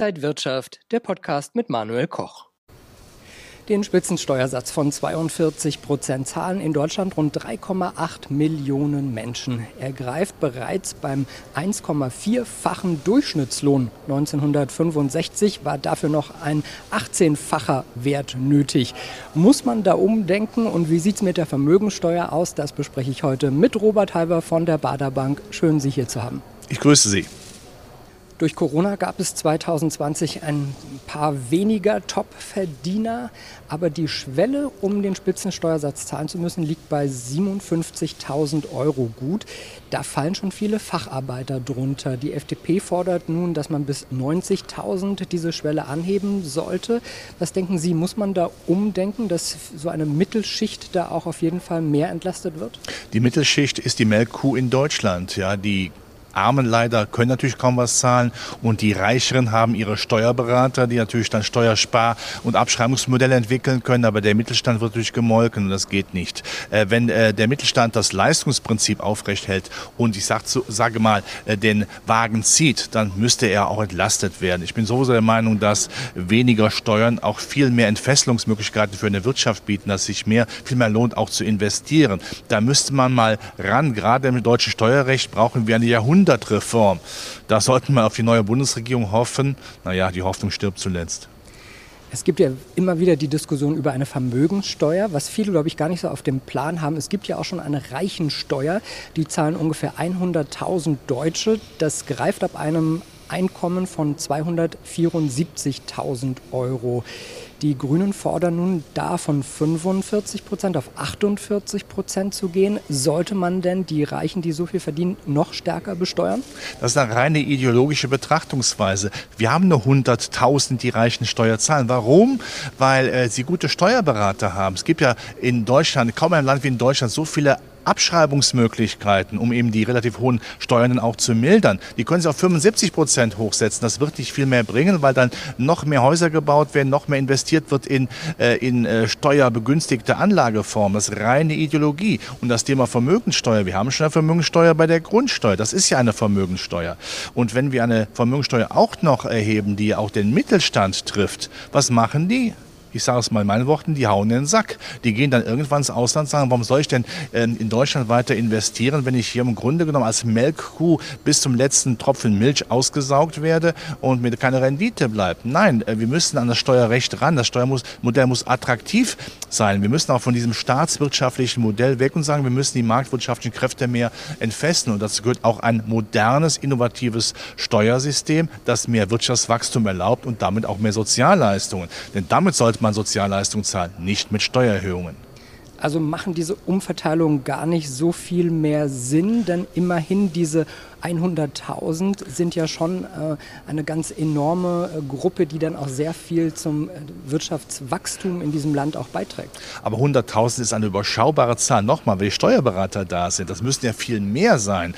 Inside Wirtschaft, der Podcast mit Manuel Koch. Den Spitzensteuersatz von 42 Prozent zahlen in Deutschland rund 3,8 Millionen Menschen. Er greift bereits beim 1,4-fachen Durchschnittslohn. 1965 war dafür noch ein 18-facher Wert nötig. Muss man da umdenken und wie sieht es mit der Vermögensteuer aus? Das bespreche ich heute mit Robert Halber von der Baderbank. Schön, Sie hier zu haben. Ich grüße Sie. Durch Corona gab es 2020 ein paar weniger Top-Verdiener, aber die Schwelle, um den Spitzensteuersatz zahlen zu müssen, liegt bei 57.000 Euro gut. Da fallen schon viele Facharbeiter drunter. Die FDP fordert nun, dass man bis 90.000 diese Schwelle anheben sollte. Was denken Sie, muss man da umdenken, dass so eine Mittelschicht da auch auf jeden Fall mehr entlastet wird? Die Mittelschicht ist die Melkkuh in Deutschland. Ja, die Armen leider können natürlich kaum was zahlen und die Reicheren haben ihre Steuerberater, die natürlich dann Steuerspar- und Abschreibungsmodelle entwickeln können, aber der Mittelstand wird natürlich gemolken und das geht nicht. Äh, wenn äh, der Mittelstand das Leistungsprinzip aufrecht hält und ich sag, so, sage mal, äh, den Wagen zieht, dann müsste er auch entlastet werden. Ich bin sowieso der Meinung, dass weniger Steuern auch viel mehr Entfesselungsmöglichkeiten für eine Wirtschaft bieten, dass sich mehr, viel mehr lohnt, auch zu investieren. Da müsste man mal ran. Gerade im deutschen Steuerrecht brauchen wir eine Jahrhundert Jahrhundertreform. Da sollten wir auf die neue Bundesregierung hoffen. Naja, die Hoffnung stirbt zuletzt. Es gibt ja immer wieder die Diskussion über eine Vermögenssteuer, was viele, glaube ich, gar nicht so auf dem Plan haben. Es gibt ja auch schon eine Reichensteuer, die zahlen ungefähr 100.000 Deutsche. Das greift ab einem Einkommen von 274.000 Euro. Die Grünen fordern nun da von 45 Prozent auf 48 Prozent zu gehen. Sollte man denn die Reichen, die so viel verdienen, noch stärker besteuern? Das ist eine reine ideologische Betrachtungsweise. Wir haben nur 100.000, die Reichen Steuer zahlen. Warum? Weil äh, sie gute Steuerberater haben. Es gibt ja in Deutschland, kaum ein Land wie in Deutschland, so viele Abschreibungsmöglichkeiten, um eben die relativ hohen Steuern auch zu mildern. Die können Sie auf 75 Prozent hochsetzen. Das wird nicht viel mehr bringen, weil dann noch mehr Häuser gebaut werden, noch mehr investiert wird in, äh, in äh, steuerbegünstigte Anlageformen. Das ist reine Ideologie. Und das Thema Vermögenssteuer, wir haben schon eine Vermögenssteuer bei der Grundsteuer. Das ist ja eine Vermögenssteuer. Und wenn wir eine Vermögenssteuer auch noch erheben, die auch den Mittelstand trifft, was machen die? Ich sage es mal in meinen Worten, die hauen in den Sack. Die gehen dann irgendwann ins Ausland und sagen, warum soll ich denn äh, in Deutschland weiter investieren, wenn ich hier im Grunde genommen als Melkkuh bis zum letzten Tropfen Milch ausgesaugt werde und mir keine Rendite bleibt. Nein, äh, wir müssen an das Steuerrecht ran. Das Steuermodell muss attraktiv sein. Wir müssen auch von diesem staatswirtschaftlichen Modell weg und sagen, wir müssen die marktwirtschaftlichen Kräfte mehr entfesseln. Und dazu gehört auch ein modernes, innovatives Steuersystem, das mehr Wirtschaftswachstum erlaubt und damit auch mehr Sozialleistungen. Denn damit sollte man Sozialleistungen zahlen, nicht mit Steuererhöhungen. Also machen diese Umverteilungen gar nicht so viel mehr Sinn, denn immerhin diese 100.000 sind ja schon äh, eine ganz enorme äh, Gruppe, die dann auch sehr viel zum äh, Wirtschaftswachstum in diesem Land auch beiträgt. Aber 100.000 ist eine überschaubare Zahl. Nochmal, wenn die Steuerberater da sind, das müssten ja viel mehr sein,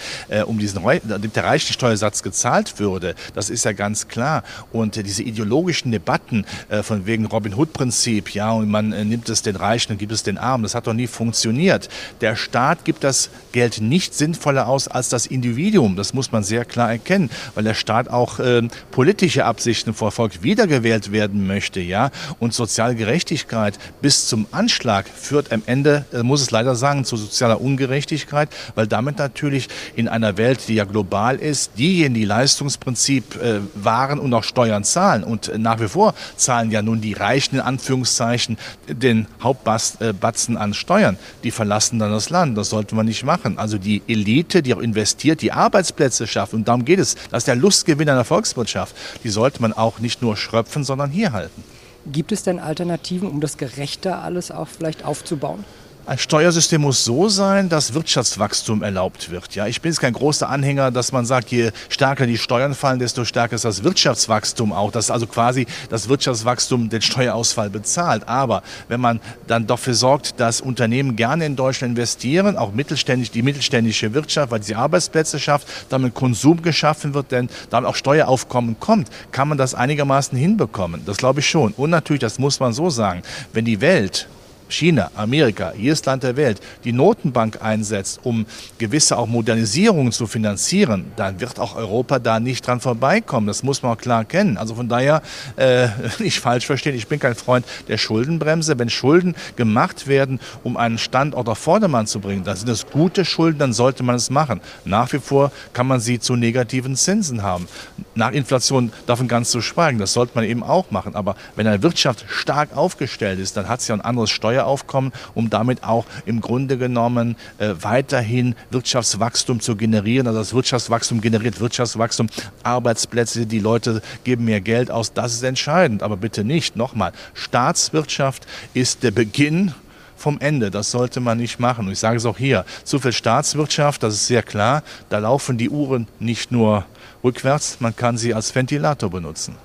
um diesen damit der reichste Steuersatz gezahlt würde. Das ist ja ganz klar. Und diese ideologischen Debatten von wegen Robin Hood-Prinzip, ja, und man nimmt es den Reichen und gibt es den Armen, das hat doch nie funktioniert. Der Staat gibt das Geld nicht sinnvoller aus als das Individuum. Wachstum. Das muss man sehr klar erkennen, weil der Staat auch äh, politische Absichten verfolgt, wiedergewählt werden möchte, ja. Und Sozialgerechtigkeit bis zum Anschlag führt am Ende, äh, muss es leider sagen, zu sozialer Ungerechtigkeit, weil damit natürlich in einer Welt, die ja global ist, diejenigen, die Leistungsprinzip äh, wahren und auch Steuern zahlen und nach wie vor zahlen ja nun die Reichen in Anführungszeichen den Hauptbatzen an Steuern, die verlassen dann das Land. Das sollten wir nicht machen. Also die Elite, die auch investiert, die Arbeit Arbeitsplätze schafft. Und darum geht es. Das ist der Lustgewinn einer Volkswirtschaft. Die sollte man auch nicht nur schröpfen, sondern hier halten. Gibt es denn Alternativen, um das gerechter alles auch vielleicht aufzubauen? Ein Steuersystem muss so sein, dass Wirtschaftswachstum erlaubt wird. Ja, ich bin jetzt kein großer Anhänger, dass man sagt, je stärker die Steuern fallen, desto stärker ist das Wirtschaftswachstum auch. Dass also quasi das Wirtschaftswachstum den Steuerausfall bezahlt. Aber wenn man dann dafür sorgt, dass Unternehmen gerne in Deutschland investieren, auch mittelständisch, die mittelständische Wirtschaft, weil sie Arbeitsplätze schafft, damit Konsum geschaffen wird, denn damit auch Steueraufkommen kommt, kann man das einigermaßen hinbekommen. Das glaube ich schon. Und natürlich, das muss man so sagen, wenn die Welt China, Amerika, jedes Land der Welt die Notenbank einsetzt, um gewisse auch Modernisierungen zu finanzieren, dann wird auch Europa da nicht dran vorbeikommen. Das muss man auch klar kennen. Also von daher äh, nicht falsch verstehen. Ich bin kein Freund der Schuldenbremse. Wenn Schulden gemacht werden, um einen Standort auf Vordermann zu bringen, dann sind das gute Schulden, dann sollte man es machen. Nach wie vor kann man sie zu negativen Zinsen haben. Nach Inflation davon ganz zu schweigen. Das sollte man eben auch machen. Aber wenn eine Wirtschaft stark aufgestellt ist, dann hat sie ein anderes Steueraufkommen, um damit auch im Grunde genommen äh, weiterhin Wirtschaftswachstum zu generieren. Also das Wirtschaftswachstum generiert Wirtschaftswachstum, Arbeitsplätze, die Leute geben mehr Geld aus. Das ist entscheidend. Aber bitte nicht, nochmal, Staatswirtschaft ist der Beginn vom Ende. Das sollte man nicht machen. Und ich sage es auch hier, zu viel Staatswirtschaft, das ist sehr klar, da laufen die Uhren nicht nur rückwärts, man kann sie als Ventilator benutzen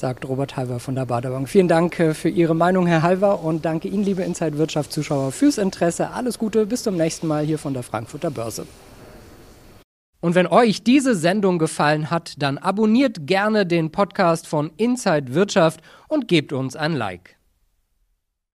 sagt Robert Halver von der Baderbank. Vielen Dank äh, für Ihre Meinung, Herr Halver, und danke Ihnen, liebe Inside Wirtschaft Zuschauer, fürs Interesse. Alles Gute, bis zum nächsten Mal hier von der Frankfurter Börse. Und wenn euch diese Sendung gefallen hat, dann abonniert gerne den Podcast von Inside Wirtschaft und gebt uns ein Like.